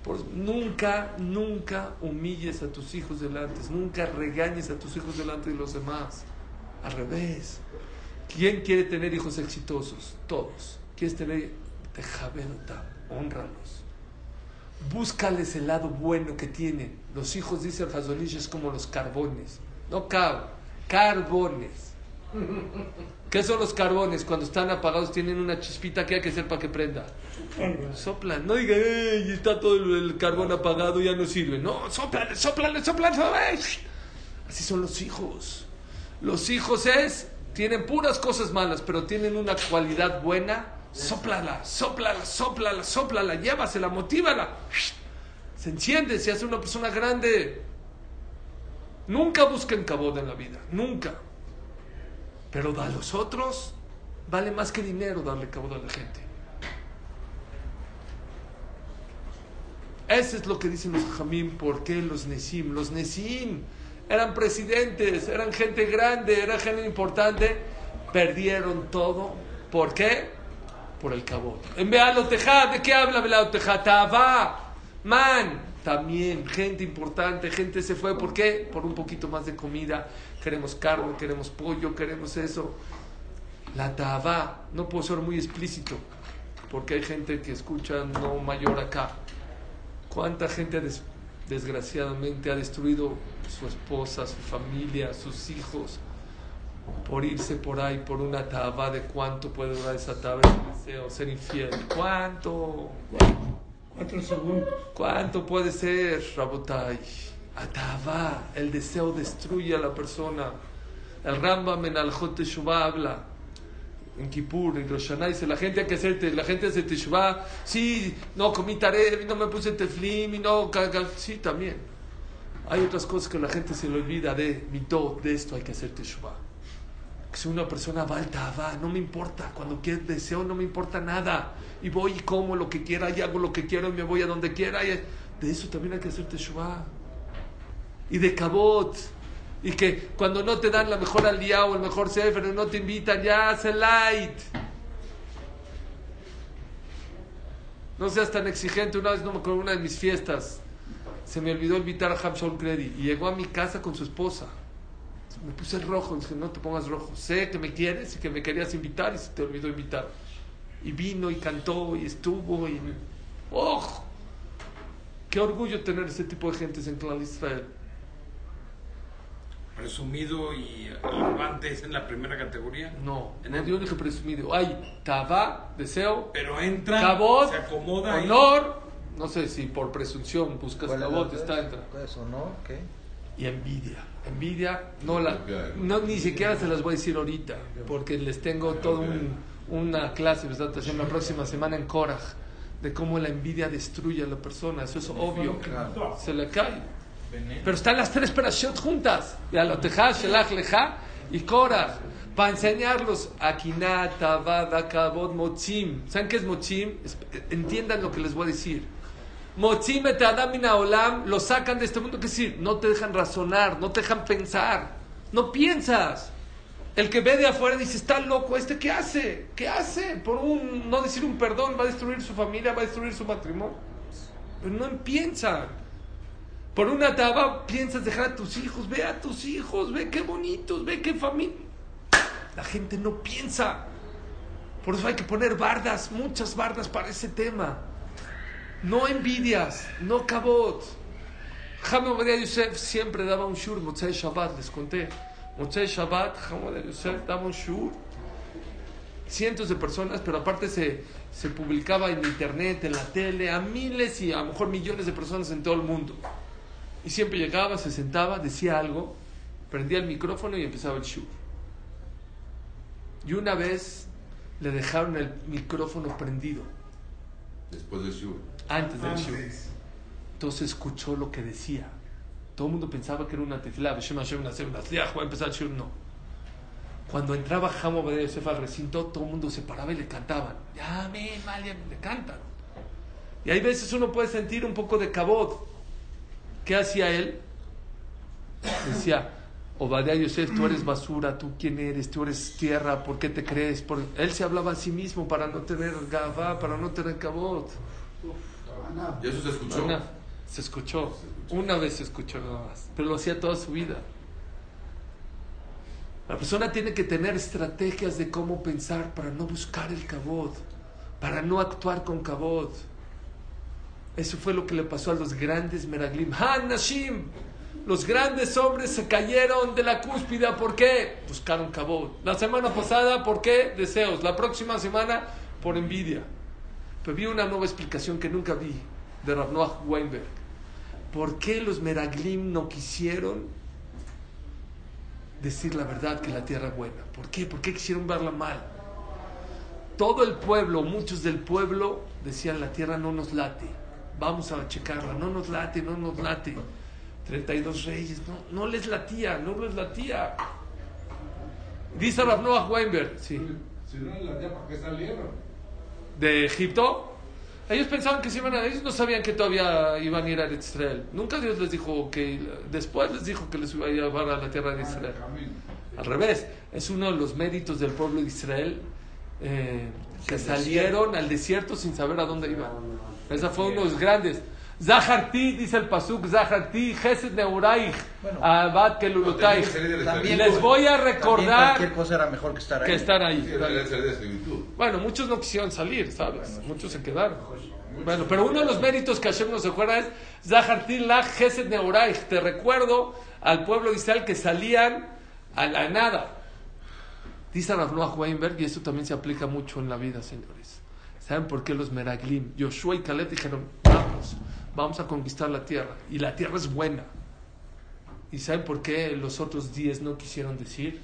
Por- nunca, nunca humilles a tus hijos delante, nunca regañes a tus hijos delante de los demás. Al revés. ¿Quién quiere tener hijos exitosos? Todos. ¿Quieres tener? Tejaberota, honralos. Búscales el lado bueno que tienen. Los hijos, dice el es como los carbones. No cab, carbones. ¿Qué son los carbones? Cuando están apagados tienen una chispita que hay que hacer para que prenda. Soplan. No digan, "Ey, está todo el, el carbón apagado, ya no sirve. No, soplan, soplan. soplan. Así son los hijos. Los hijos es, tienen puras cosas malas, pero tienen una cualidad buena. Sóplala, sóplala, sóplala, sóplala, llévasela, motívala. Se enciende, se hace una persona grande. Nunca busquen cabot en la vida, nunca. Pero a los otros vale más que dinero darle cabot a la gente. Eso es lo que dicen los jamín. ¿Por qué los Nesim? Los Nesim eran presidentes, eran gente grande, era gente importante. Perdieron todo. ¿Por qué? Por el cabot. En Bealo Tejá, ¿de qué habla Bealo Tejá? Tabá, man. También, gente importante, gente se fue. ¿Por qué? Por un poquito más de comida. Queremos carne, queremos pollo, queremos eso. La tabá, no puedo ser muy explícito, porque hay gente que escucha no mayor acá. ¿Cuánta gente des- desgraciadamente ha destruido su esposa, su familia, sus hijos por irse por ahí por una taba de cuánto puede durar esa taba el deseo, ser infiel? ¿Cuánto? Cuatro segundos. ¿Cuánto puede ser, Rabotai? Ataba, el deseo destruye a la persona. El Rambam en Al-Jot Teshuvah habla en Kippur, en Rosh Hashanah, dice, la gente hay que hacer, la gente hace Teshuvah, sí, no comí tarev, y no me puse teflim, y no, sí, también. Hay otras cosas que la gente se le olvida de, mito, de esto hay que hacer Teshuvah. Porque soy una persona va, no me importa. Cuando quiero, deseo, no me importa nada. Y voy y como lo que quiera y hago lo que quiero y me voy a donde quiera. De eso también hay que hacer teshuva. Y de cabot. Y que cuando no te dan la mejor alía o el mejor sefer, no te invitan, ya, hace light. No seas tan exigente. Una vez no me acuerdo una de mis fiestas. Se me olvidó invitar a Hamshol Credit. Y llegó a mi casa con su esposa. Me puse rojo. Dije, no te pongas rojo. Sé que me quieres y que me querías invitar y se te olvidó invitar. Y vino y cantó y estuvo. y ¡Oh! Qué orgullo tener ese tipo de gentes en Clan Israel. Presumido y arrogantes en la primera categoría. No, En no el- yo dije presumido. Hay tabá, deseo, Pero entra, cabot, se acomoda. honor. No sé si por presunción buscas ¿Cuál es la otra? está entra. ¿Cuál es honor? ¿Qué? Y envidia. Envidia, no la, no ni siquiera se las voy a decir ahorita, porque les tengo todo un, una clase, ¿verdad? La próxima semana en Korach, de cómo la envidia destruye a la persona. Eso es obvio. Se le cae. Pero están las tres perashot juntas. Y Alotejá, Shelach, Leja y Korach. Para enseñarlos a Kinat, Tabad, Kabod, Motzim. ¿Saben qué es Motzim? Es- Entiendan lo que les voy a decir. Motzim et Adam min haolam, lo sacan de este mundo, que decir, no te dejan razonar, no te dejan pensar, no piensas. El que ve de afuera dice, está loco, ¿este qué hace? ¿Qué hace? Por un, no decir un perdón, va a destruir su familia, va a destruir su matrimonio. Pero no piensan. Por una taba piensas dejar a tus hijos, ve a tus hijos, ve qué bonitos, ve qué familia. La gente no piensa. Por eso hay que poner bardas, muchas bardas para ese tema. No envidias, no cabot. Jaime María Yosef siempre daba un shur, Motzei Shabbat, les conté. Motzei Shabbat, María Yosef daba un shur. Cientos de personas, pero aparte se, se publicaba en internet, en la tele, a miles y a lo mejor millones de personas en todo el mundo. Y siempre llegaba, se sentaba, decía algo, prendía el micrófono y empezaba el shur. Y una vez le dejaron el micrófono prendido Después del Shur. Antes del shur. Entonces escuchó lo que decía. Todo el mundo pensaba que era una tefilá, Beshem Hashem Nasem Nasliach, va a empezar el shur, no. Cuando entraba Jamo Badea Yosef al recinto, todo el mundo se paraba y le cantaban. Ya, amén, mal, ya, le cantan. Y hay veces uno puede sentir un poco de cabot. ¿Qué hacía él? Decía, Obadiah Yosef, tú eres basura, tú quién eres, tú eres tierra, ¿por qué te crees? Por... Él se hablaba a sí mismo para no tener gavá, para no tener cabot. Y eso se escuchó. Una, se escuchó, una vez se escuchó nada más, pero lo hacía toda su vida. La persona tiene que tener estrategias de cómo pensar para no buscar el cabot, para no actuar con cabot. Eso fue lo que le pasó a los grandes Meraglim. Han Nashim, los grandes hombres se cayeron de la cúspide. ¿Por qué? Buscaron cabot. La semana pasada, ¿por qué? Deseos. La próxima semana, por envidia. Pero vi una nueva explicación que nunca vi de Rav Weinberg. ¿Por qué los Meraglim no quisieron decir la verdad que la tierra es buena? ¿Por qué? ¿Por qué quisieron verla mal? Todo el pueblo, muchos del pueblo decían la tierra no nos late. Vamos a checarla, no nos late, no nos late. 32 reyes, no, no les latía, no les latía. Dice Rav Weinberg, sí. Si no la tía, ¿para qué salieron? De Egipto, ellos pensaban que se iban a, ellos no sabían que todavía iban a ir a Israel. Nunca Dios les dijo que, después les dijo que les iba a llevar a la tierra de Israel. Al revés, es uno de los méritos del pueblo de Israel eh, que salieron al desierto sin saber a dónde iban. Esa fue uno de los grandes. Zaharti, dice el Pasuk, Zaharti, Gesed Neuraich, Abad Kelulutaich. También- Les voy a recordar cualquier cosa era mejor que estar ahí. que estar la. Bueno, muchos no quisieron salir, ¿sabes? Muchos se quedaron. Bueno, pero uno de los méritos que Hashem nos acuerda es Zahartin Lach Gesed Neuraich. Te recuerdo al pueblo de Israel que salían a la nada. Dice Rav Noach Weinberg, y esto también se aplica mucho en la vida, señores. ¿Saben por qué los Meraglim, Joshua y Caleb dijeron, vamos, vamos a conquistar la tierra? Y la tierra es buena. ¿Y saben por qué los otros diez no quisieron decir?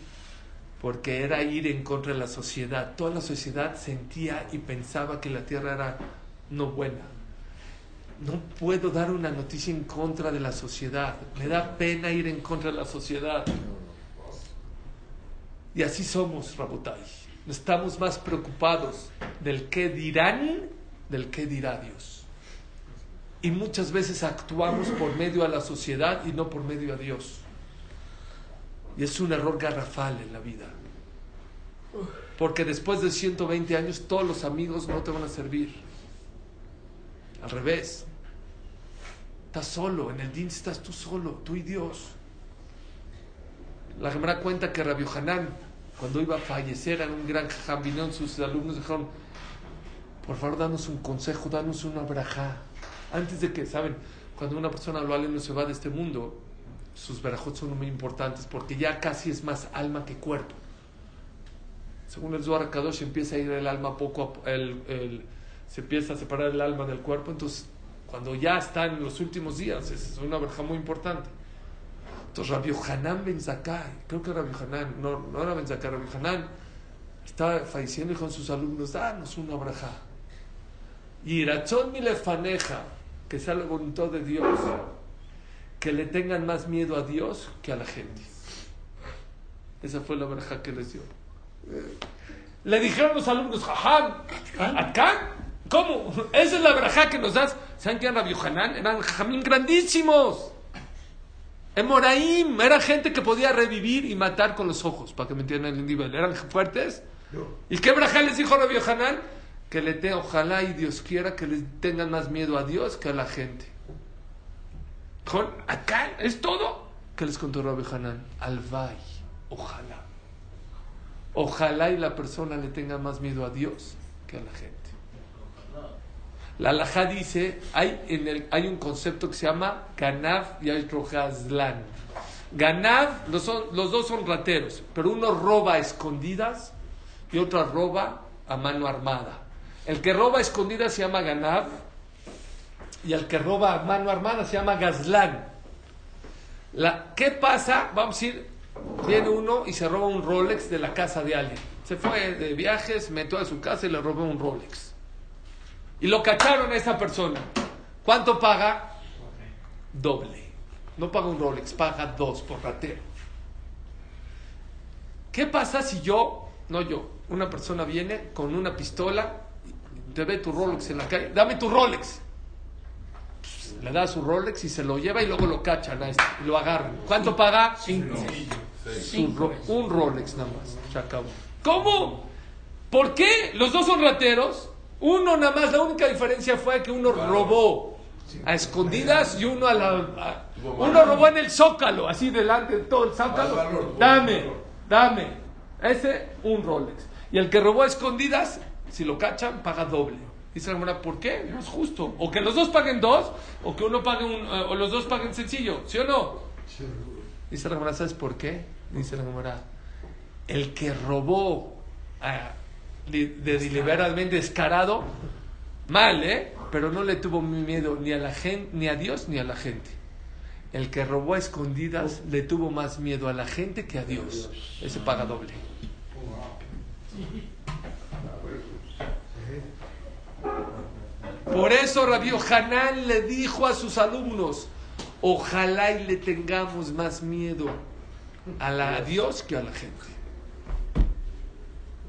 porque era ir en contra de la sociedad. Toda la sociedad sentía y pensaba que la tierra era no buena. No puedo dar una noticia en contra de la sociedad. Me da pena ir en contra de la sociedad. Y así somos, Rabotai. Estamos más preocupados del qué dirán, del qué dirá Dios. Y muchas veces actuamos por medio a la sociedad y no por medio a Dios. Y es un error garrafal en la vida. Porque después de 120 años todos los amigos no te van a servir. Al revés. Estás solo, en el din estás tú solo, tú y Dios. La Gemara cuenta que Rabbi Hanan, cuando iba a fallecer, en un gran vinieron sus alumnos dijeron, por favor, danos un consejo, danos una braja. Antes de que, ¿saben? Cuando una persona lo no se va de este mundo, sus verajot son muy importantes porque ya casi es más alma que cuerpo. Según el Zohar Kadosh empieza a ir el alma poco, a, el, el, se empieza a separar el alma del cuerpo, entonces cuando ya está en los últimos días, es una verja muy importante. Entonces Rabbi Hanan Ben Zakai, creo que Rabbi Hanan, no, no era Ben Zakai, Rabbi Hanan estaba falleciendo y con sus alumnos, danos una braja. Y Rachón Milefaneja, que sea la voluntad de Dios, que le tengan más miedo a Dios que a la gente. Esa fue la braja que les dio. Le dijeron los alumnos, jajam, acá, ¿cómo? Esa es la braja que nos das. ¿Saben quién era Rabbi Hanan? Eran jajamín grandísimos. En Moraim era gente que podía revivir y matar con los ojos, para que me entiendan el nivel. ¿Eran fuertes? ¿Y qué braja les dijo Rabbi Hanan? Que le te, ojalá y Dios quiera que les tengan más miedo a Dios que a la gente. Con, acá es todo. ¿Qué les contó Rabbi Hanan? Alvay, ojalá. Ojalá y la persona le tenga más miedo a Dios que a la gente. La alajá dice, hay, en el, hay un concepto que se llama Ganav y hay Hazlan. Ganav, los, son, los dos son rateros, pero uno roba a escondidas y otro roba a mano armada. El que roba a escondidas se llama Ganav y el que roba a mano armada se llama Gazlan. La, ¿Qué pasa? Vamos a ir, viene uno y se roba un Rolex de la casa de alguien. Se fue de viajes, metió a su casa y le robó un Rolex. Y lo cacharon a esa persona. ¿Cuánto paga? Doble. No paga un Rolex, paga dos por ratero. ¿Qué pasa si yo, no yo, una persona viene con una pistola, te ve tu Rolex en la calle, dame tu Rolex. Le da su Rolex y se lo lleva y luego lo cachan a este, y lo agarran. ¿Cuánto paga? Cinco. un Rolex nada más. Se acabó. ¿Cómo? ¿Por qué? Los dos son rateros. Uno nada más, la única diferencia fue que uno robó a escondidas y uno a la... a- uno robó en el zócalo, así delante de todo el zócalo. Dame, dame. Ese, un Rolex. Y el que robó a escondidas, si lo cachan, paga doble. Dice la Gemara, ¿por qué? No es justo. O que los dos paguen dos, o que uno pague un, eh, o los dos paguen sencillo, ¿sí o no? Dice la Gemara, ¿sabes por qué? Dice la Gemara, el que robó ah, de, de deliberadamente descarado, mal, ¿eh? Pero no le tuvo miedo ni a la gente, ni a Dios, ni a la gente. El que robó a escondidas le tuvo más miedo a la gente que a Dios. Ese paga doble. Por eso Rabbi Hanan le dijo a sus alumnos, ojalá y le tengamos más miedo a, la, a Dios que a la gente.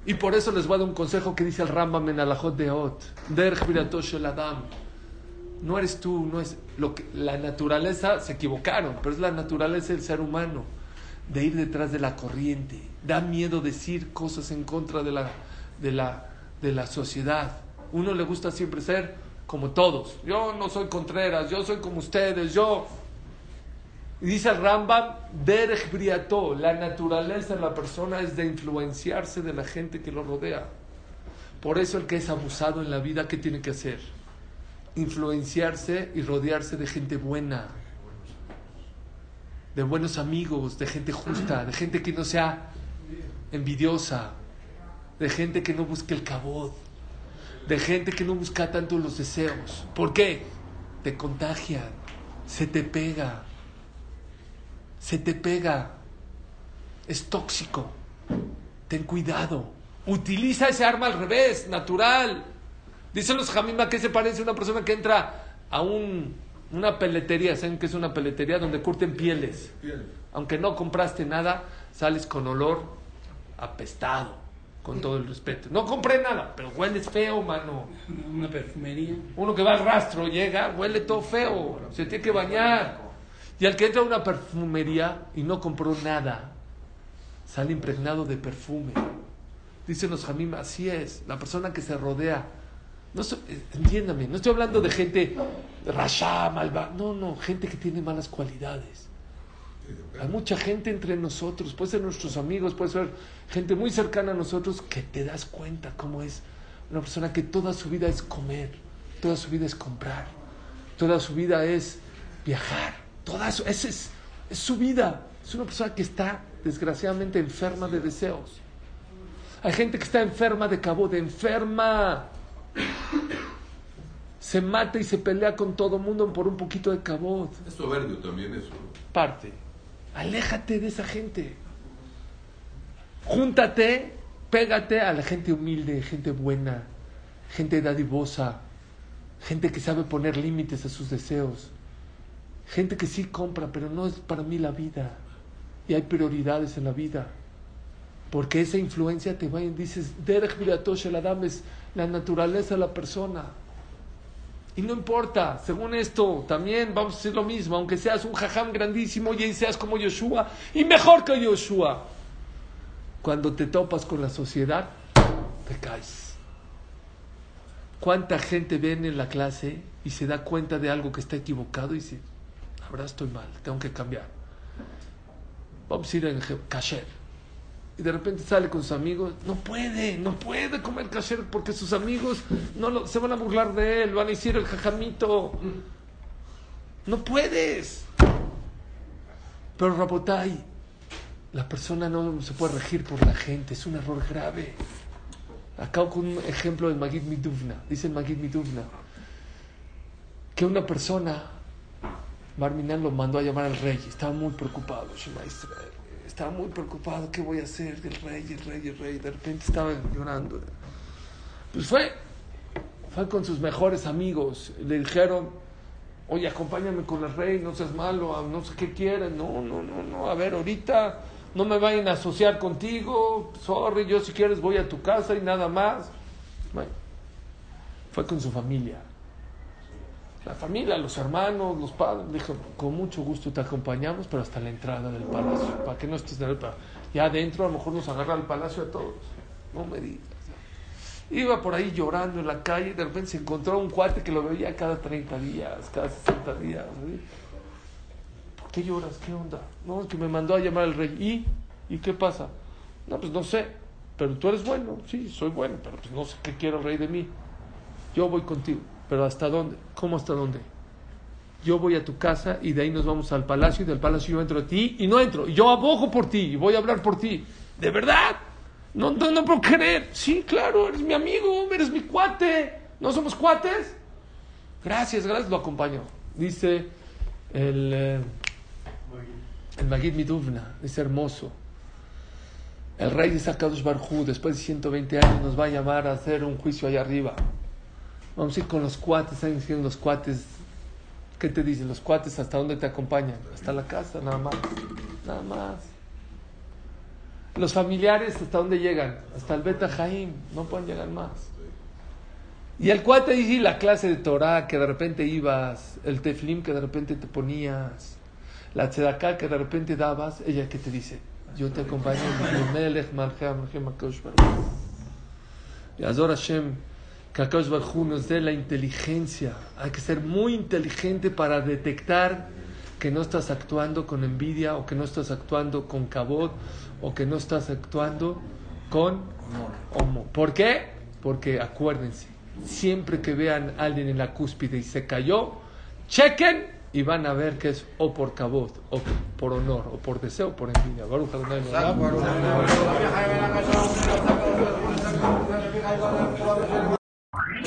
Y por eso les voy a dar un consejo que dice el Rambam en Alajot de Ot. Derech el Adam. No eres tú, no es lo que la naturaleza se equivocaron, pero es la naturaleza del ser humano de ir detrás de la corriente. Da miedo decir cosas en contra de la de la de la sociedad. Uno le gusta siempre ser como todos. Yo no soy Contreras, yo soy como ustedes, yo y dice el Rambam, Derech Briató, la naturaleza de la persona es de influenciarse de la gente que lo rodea. Por eso el que es abusado en la vida, ¿qué tiene que hacer? Influenciarse y rodearse de gente buena, de buenos amigos, de gente justa, de gente que no sea envidiosa, de gente que no busque el cabot, de gente que no busca tanto los deseos. ¿Por qué? Te contagian, se te pega se te pega, es tóxico. Ten cuidado. Utiliza ese arma al revés, natural. Dicen los Jamima que se parece a una persona que entra a un, una peletería. ¿Saben que es una peletería donde curten pieles? Aunque no compraste nada, sales con olor apestado, con todo el respeto. No compré nada, pero hueles feo, mano. Una perfumería. Uno que va al rastro, llega, huele todo feo, se tiene que bañar. Y al que entra a una perfumería y no compró nada, sale impregnado de perfume. Dicen los jamim, así es, la persona que se rodea. No so- eh, entiéndame, no estoy hablando de gente rasha, malva, no, no, gente que tiene malas cualidades. Hay mucha gente entre nosotros, puede ser nuestros amigos, puede ser gente muy cercana a nosotros que te das cuenta cómo es una persona que toda su vida es comer, toda su vida es comprar, toda su vida es viajar, toda su, esa es, es su vida. Es una persona que está desgraciadamente enferma de deseos. Hay gente que está enferma de cabo, de enferma. Se mata y se pelea con todo mundo por un poquito de cabot. Es soberbio también eso. Parte. Aléjate de esa gente. Júntate, pégate a la gente humilde, gente buena, gente dadivosa, gente que sabe poner límites a sus deseos, gente que sí compra, pero no es para mí la vida. Y hay prioridades en la vida. Porque esa influencia te va y dices, Derech Biratosh el es la naturaleza de la persona. Y no importa, según esto, también vamos a decir lo mismo, aunque seas un jajam grandísimo y seas como Yoshua, y mejor que Yoshua. Cuando te topas con la sociedad, te caes. ¿Cuánta gente viene en la clase y se da cuenta de algo que está equivocado y dice, verdad estoy mal, tengo que cambiar? Vamos a ir en kasher. Y de repente sale con sus amigos, no puede, no puede comer kasher porque sus amigos no lo- se van a burlar de él, van a decir el jajamito. No puedes. Pero Rabotai, la persona no se puede regir por la gente, es un error grave. Acabo con un ejemplo de Magid Miduvna. Dice Magid Miduvna que una persona, Barminan lo mandó a llamar al rey, estaba muy preocupado, Shema Israel. Estaba muy preocupado, ¿qué voy a hacer? El rey, el rey, el rey. De repente estaba llorando. Pues fue, fue con sus mejores amigos. Le dijeron, oye, acompáñame con el rey, no seas malo, no sé qué quieren. No, no, no, no, a ver, ahorita no me vayan a asociar contigo. Sorry, yo si quieres voy a tu casa y nada más. Bueno, fue con su familia. La familia, los hermanos, los padres, dijo, con mucho gusto te acompañamos, pero hasta la entrada del palacio, para que no estés en el. Ya adentro a lo mejor nos agarra el palacio a todos. No me digas. Iba por ahí llorando en la calle y de repente se encontró un cuate que lo veía cada 30 días, cada 60 días. ¿Por qué lloras? ¿Qué onda? No, es que me mandó a llamar el rey. ¿Y? ¿Y qué pasa? No, pues no sé. Pero tú eres bueno. Sí, soy bueno, pero pues no sé qué quiere el rey de mí. Yo voy contigo. ¿Pero hasta dónde? ¿Cómo hasta dónde? Yo voy a tu casa y de ahí nos vamos al palacio y del palacio yo entro a ti y no entro. Yo abogo por ti y voy a hablar por ti. ¿De verdad? No, no, puedo creer. Sí, claro, eres mi amigo, eres mi cuate. ¿No somos cuates? Gracias, gracias, lo acompaño. Dice el, eh, el Magid Miduvna, es hermoso. El rey de Sakadosh Barjú, después de 120 años, nos va a llamar a hacer un juicio allá arriba. Vamos a ir con los cuates, ¿saben diciendo los cuates? ¿Qué te dicen los cuates? ¿Hasta dónde te acompañan? Hasta la casa, nada más. Nada más. Los familiares, ¿hasta dónde llegan? Hasta el Beta Jaim, no pueden llegar más. Y el cuate dice la clase de Torah que de repente ibas, el teflim que de repente te ponías, la tzedaká que de repente dabas, ella que te dice, yo te acompaño Melech, Malcham, Malcham, Akadosh Baruch Hu". Y Azor Hashem, que Akadosh Baruch Hu nos dé la inteligencia. Hay que ser muy inteligente para detectar que no estás actuando con envidia o que no estás actuando con cabot o que no estás actuando con homo. ¿Por qué? Porque acuérdense, siempre que vean a alguien en la cúspide y se cayó, chequen y van a ver que es o por cabot, o por honor, o por deseo, o por envidia.